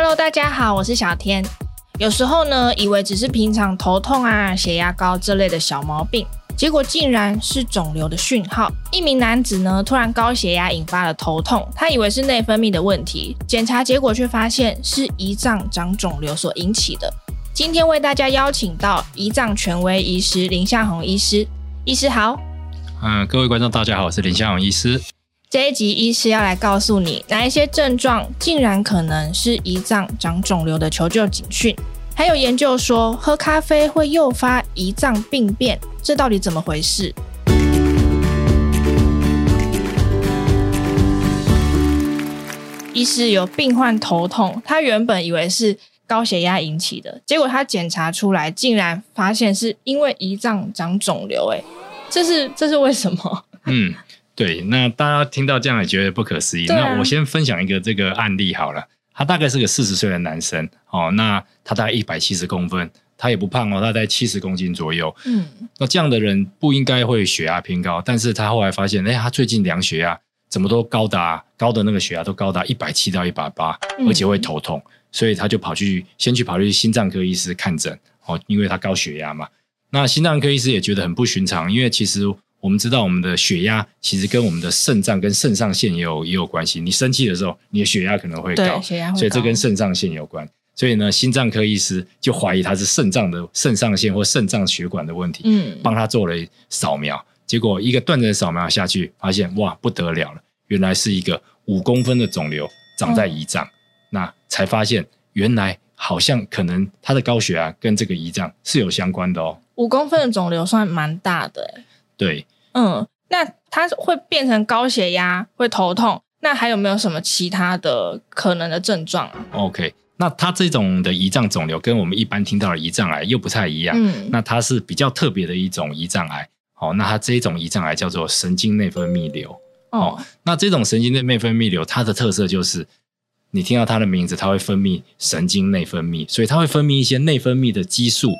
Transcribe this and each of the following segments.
Hello，大家好，我是小天。有时候呢，以为只是平常头痛啊、血压高这类的小毛病，结果竟然是肿瘤的讯号。一名男子呢，突然高血压引发了头痛，他以为是内分泌的问题，检查结果却发现是胰脏长肿瘤所引起的。今天为大家邀请到胰脏权威医师林向宏医师，医师好。嗯，各位观众大家好，我是林向宏医师。这一集医师要来告诉你哪一些症状竟然可能是胰脏长肿瘤的求救警讯，还有研究说喝咖啡会诱发胰脏病变，这到底怎么回事？医师有病患头痛，他原本以为是高血压引起的，结果他检查出来竟然发现是因为胰脏长肿瘤，哎，这是这是为什么？嗯。对，那大家听到这样也觉得不可思议。啊、那我先分享一个这个案例好了。他大概是个四十岁的男生哦，那他大概一百七十公分，他也不胖哦，他在七十公斤左右。嗯，那这样的人不应该会血压偏高，但是他后来发现，哎，他最近量血压怎么都高达高的那个血压都高达一百七到一百八，而且会头痛，所以他就跑去先去跑去心脏科医师看诊哦，因为他高血压嘛。那心脏科医师也觉得很不寻常，因为其实。我们知道，我们的血压其实跟我们的肾脏跟肾上腺也有也有关系。你生气的时候，你的血压可能会高，血压会高，所以这跟肾上腺有关。所以呢，心脏科医师就怀疑他是肾脏的肾上腺或肾脏血管的问题，嗯，帮他做了扫描，结果一个断层扫描下去，发现哇不得了了，原来是一个五公分的肿瘤长在胰脏，嗯、那才发现原来好像可能他的高血压跟这个胰脏是有相关的哦。五公分的肿瘤算蛮大的。对，嗯，那它会变成高血压，会头痛，那还有没有什么其他的可能的症状啊？OK，那它这种的胰脏肿瘤跟我们一般听到的胰脏癌又不太一样，嗯，那它是比较特别的一种胰脏癌，哦，那它这一种胰脏癌叫做神经内分泌瘤，哦，那这种神经内内分泌瘤，它的特色就是，你听到它的名字，它会分泌神经内分泌，所以它会分泌一些内分泌的激素，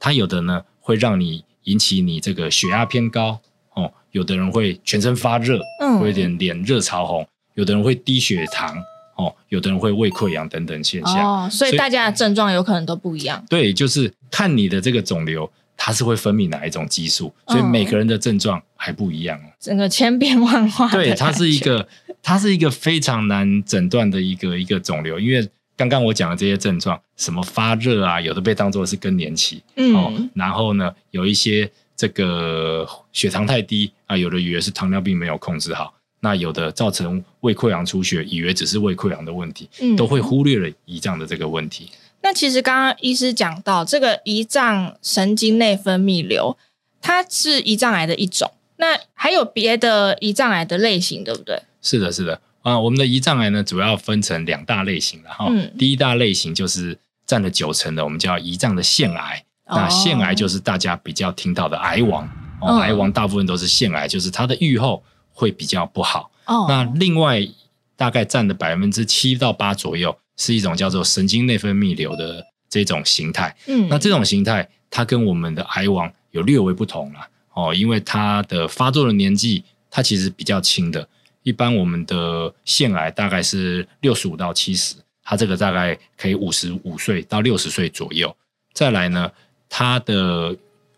它有的呢会让你。引起你这个血压偏高哦，有的人会全身发热，嗯，会有点脸热潮红，有的人会低血糖哦，有的人会胃溃疡等等现象。哦，所以大家的症状有可能都不一样。对，就是看你的这个肿瘤，它是会分泌哪一种激素，所以每个人的症状还不一样。整个千变万化。对，它是一个，它是一个非常难诊断的一个一个肿瘤，因为。刚刚我讲的这些症状，什么发热啊，有的被当做是更年期，嗯、哦，然后呢，有一些这个血糖太低啊，有的以为是糖尿病没有控制好，那有的造成胃溃疡出血，以为只是胃溃疡的问题，嗯、都会忽略了胰脏的这个问题。那其实刚刚医师讲到这个胰脏神经内分泌瘤，它是胰脏癌的一种，那还有别的胰脏癌的类型，对不对？是的，是的。啊，我们的胰脏癌呢，主要分成两大类型然后。嗯、第一大类型就是占了九成的，我们叫胰脏的腺癌。哦、那腺癌就是大家比较听到的癌王。哦，癌王大部分都是腺癌，就是它的预后会比较不好。哦，那另外大概占了百分之七到八左右，是一种叫做神经内分泌瘤的这种形态。嗯，那这种形态它跟我们的癌王有略微不同了。哦，因为它的发作的年纪，它其实比较轻的。一般我们的腺癌大概是六十五到七十，它这个大概可以五十五岁到六十岁左右。再来呢，它的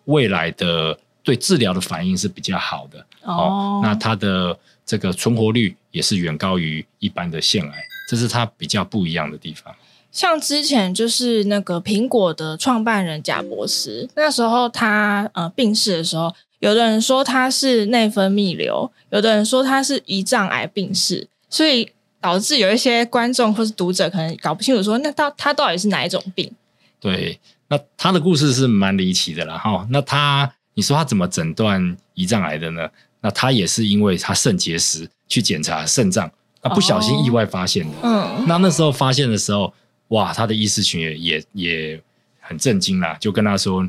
未来的对治疗的反应是比较好的哦，哦。那它的这个存活率也是远高于一般的腺癌，这是它比较不一样的地方。像之前就是那个苹果的创办人贾博士，那时候他呃病逝的时候。有的人说他是内分泌瘤，有的人说他是胰脏癌病逝，所以导致有一些观众或是读者可能搞不清楚说，那到他到底是哪一种病？对，那他的故事是蛮离奇的啦。哈。那他，你说他怎么诊断胰脏癌的呢？那他也是因为他肾结石去检查肾脏，那不小心意外发现的。哦、嗯，那那时候发现的时候，哇，他的医师群也也也很震惊啦，就跟他说。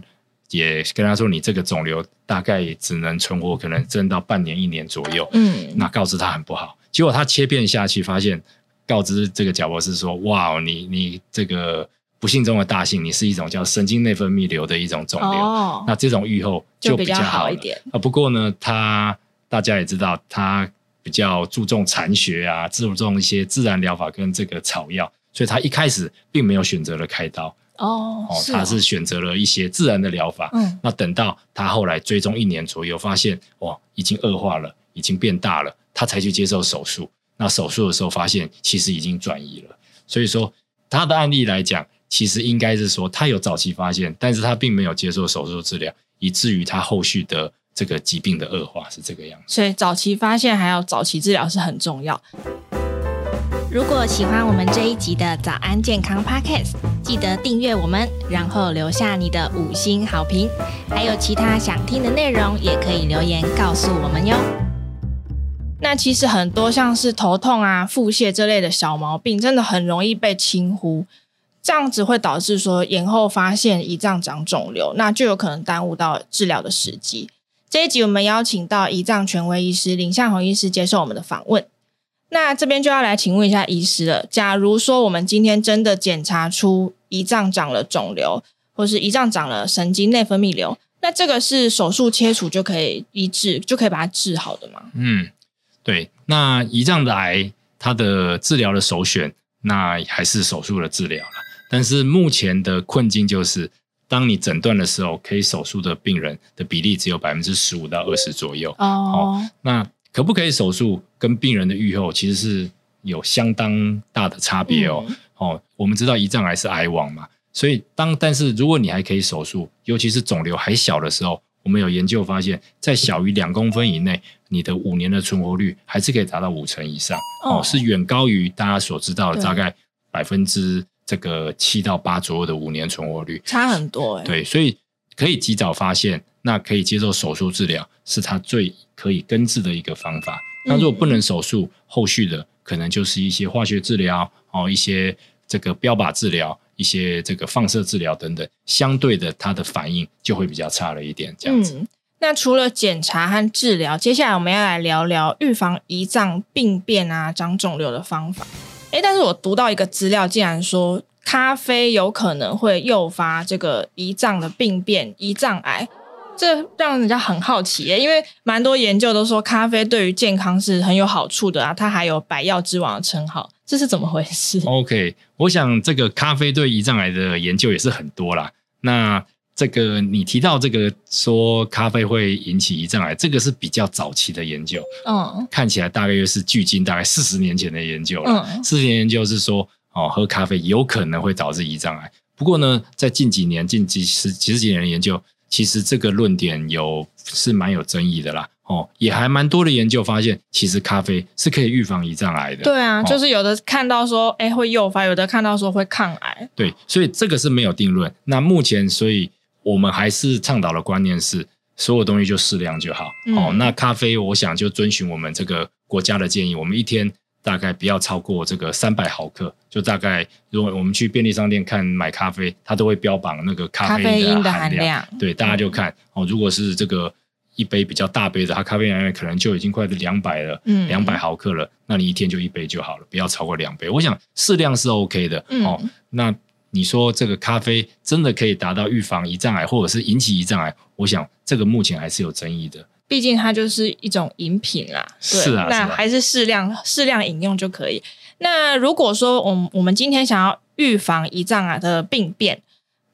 也跟他说，你这个肿瘤大概只能存活，可能挣到半年、一年左右。嗯，那告知他很不好。结果他切片下去，发现告知这个贾博士说：“哇，你你这个不幸中的大幸，你是一种叫神经内分泌瘤的一种肿瘤。哦，那这种预后就比较好，好一点。啊，不过呢，他大家也知道，他比较注重禅学啊，注重一些自然疗法跟这个草药，所以他一开始并没有选择了开刀。哦，哦，他是选择了一些自然的疗法。嗯，那等到他后来追踪一年左右，发现哇，已经恶化了，已经变大了，他才去接受手术。那手术的时候发现，其实已经转移了。所以说，他的案例来讲，其实应该是说他有早期发现，但是他并没有接受手术治疗，以至于他后续的这个疾病的恶化是这个样子。所以早期发现还有早期治疗是很重要。如果喜欢我们这一集的早安健康 Podcast，记得订阅我们，然后留下你的五星好评。还有其他想听的内容，也可以留言告诉我们哟。那其实很多像是头痛啊、腹泻这类的小毛病，真的很容易被轻忽，这样子会导致说延后发现胰脏长肿瘤，那就有可能耽误到治疗的时机。这一集我们邀请到胰脏权威医师林向红医师接受我们的访问。那这边就要来请问一下医师了。假如说我们今天真的检查出胰脏长了肿瘤，或是胰脏长了神经内分泌瘤，那这个是手术切除就可以医治，就可以把它治好的吗？嗯，对。那胰脏的癌，它的治疗的首选，那还是手术的治疗了。但是目前的困境就是，当你诊断的时候，可以手术的病人的比例只有百分之十五到二十左右。哦，哦，那。可不可以手术？跟病人的预后其实是有相当大的差别哦。嗯、哦，我们知道胰脏癌是癌王嘛，所以当但是如果你还可以手术，尤其是肿瘤还小的时候，我们有研究发现，在小于两公分以内，你的五年的存活率还是可以达到五成以上哦，哦，是远高于大家所知道的大概百分之这个七到八左右的五年存活率，差很多哎。对，所以可以及早发现。那可以接受手术治疗，是它最可以根治的一个方法。那如果不能手术，后续的可能就是一些化学治疗哦，一些这个标靶治疗，一些这个放射治疗等等，相对的它的反应就会比较差了一点。这样子。嗯，那除了检查和治疗，接下来我们要来聊聊预防胰脏病变啊、长肿瘤的方法。诶，但是我读到一个资料，竟然说咖啡有可能会诱发这个胰脏的病变、胰脏癌。这让人家很好奇耶，因为蛮多研究都说咖啡对于健康是很有好处的啊，它还有百药之王的称号，这是怎么回事？OK，我想这个咖啡对胰脏癌的研究也是很多啦。那这个你提到这个说咖啡会引起胰脏癌，这个是比较早期的研究，嗯，看起来大概又是距今大概四十年前的研究了。嗯，四十年研究是说哦，喝咖啡有可能会导致胰脏癌，不过呢，在近几年、近几十几十几年的研究。其实这个论点有是蛮有争议的啦，哦，也还蛮多的研究发现，其实咖啡是可以预防胰脏癌的。对啊，哦、就是有的看到说，哎，会诱发；有的看到说会抗癌。对，所以这个是没有定论。那目前，所以我们还是倡导的观念是，所有东西就适量就好。嗯、哦，那咖啡，我想就遵循我们这个国家的建议，我们一天。大概不要超过这个三百毫克，就大概如果我们去便利商店看买咖啡，它都会标榜那个咖啡因的含量。含量对，大家就看、嗯、哦，如果是这个一杯比较大杯的，它咖啡因含量可能就已经快是两百了，嗯，两百毫克了，那你一天就一杯就好了，不要超过两杯。我想适量是 OK 的、嗯、哦。那你说这个咖啡真的可以达到预防胰脏癌，或者是引起胰脏癌？我想这个目前还是有争议的。毕竟它就是一种饮品啦，对，是啊，那还是适量适量饮用就可以。那如果说我们我们今天想要预防胰脏癌的病变，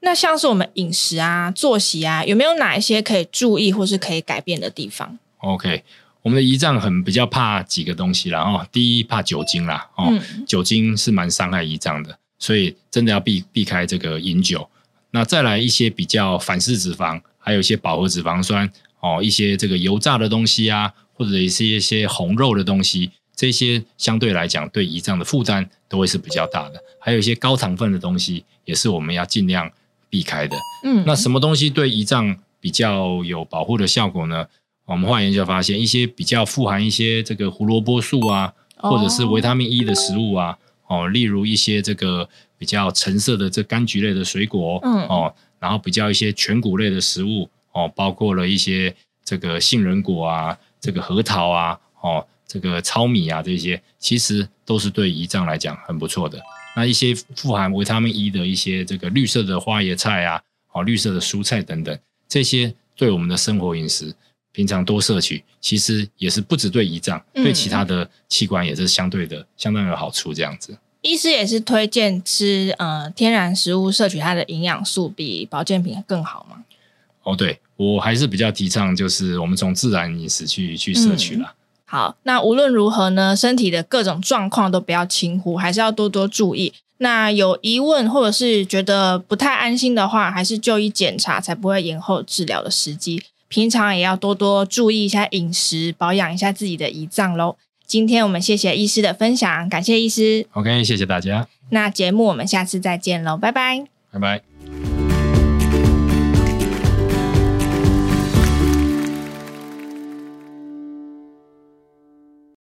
那像是我们饮食啊、作息啊，有没有哪一些可以注意或是可以改变的地方？OK，我们的胰脏很比较怕几个东西啦哦，第一怕酒精啦哦，嗯、酒精是蛮伤害胰脏的，所以真的要避避开这个饮酒。那再来一些比较反式脂肪，还有一些饱和脂肪酸。哦，一些这个油炸的东西啊，或者一些一些红肉的东西，这些相对来讲对胰脏的负担都会是比较大的。还有一些高糖分的东西，也是我们要尽量避开的。嗯，那什么东西对胰脏比较有保护的效果呢？我们后来研究发现，一些比较富含一些这个胡萝卜素啊，或者是维他命 E 的食物啊，哦，例如一些这个比较橙色的这柑橘类的水果，嗯，哦，然后比较一些全谷类的食物。哦，包括了一些这个杏仁果啊，这个核桃啊，哦，这个糙米啊，这些其实都是对胰脏来讲很不错的。那一些富含维他命 E 的一些这个绿色的花椰菜啊，哦，绿色的蔬菜等等，这些对我们的生活饮食平常多摄取，其实也是不只对胰脏，对其他的器官也是相对的相当有好处。这样子。医师也是推荐吃呃天然食物，摄取它的营养素比保健品更好吗？哦，对，我还是比较提倡，就是我们从自然饮食去去摄取啦。嗯好，那无论如何呢，身体的各种状况都不要轻忽，还是要多多注意。那有疑问或者是觉得不太安心的话，还是就医检查，才不会延后治疗的时机。平常也要多多注意一下饮食，保养一下自己的胰脏喽。今天我们谢谢医师的分享，感谢医师。OK，谢谢大家。那节目我们下次再见喽，拜拜，拜拜。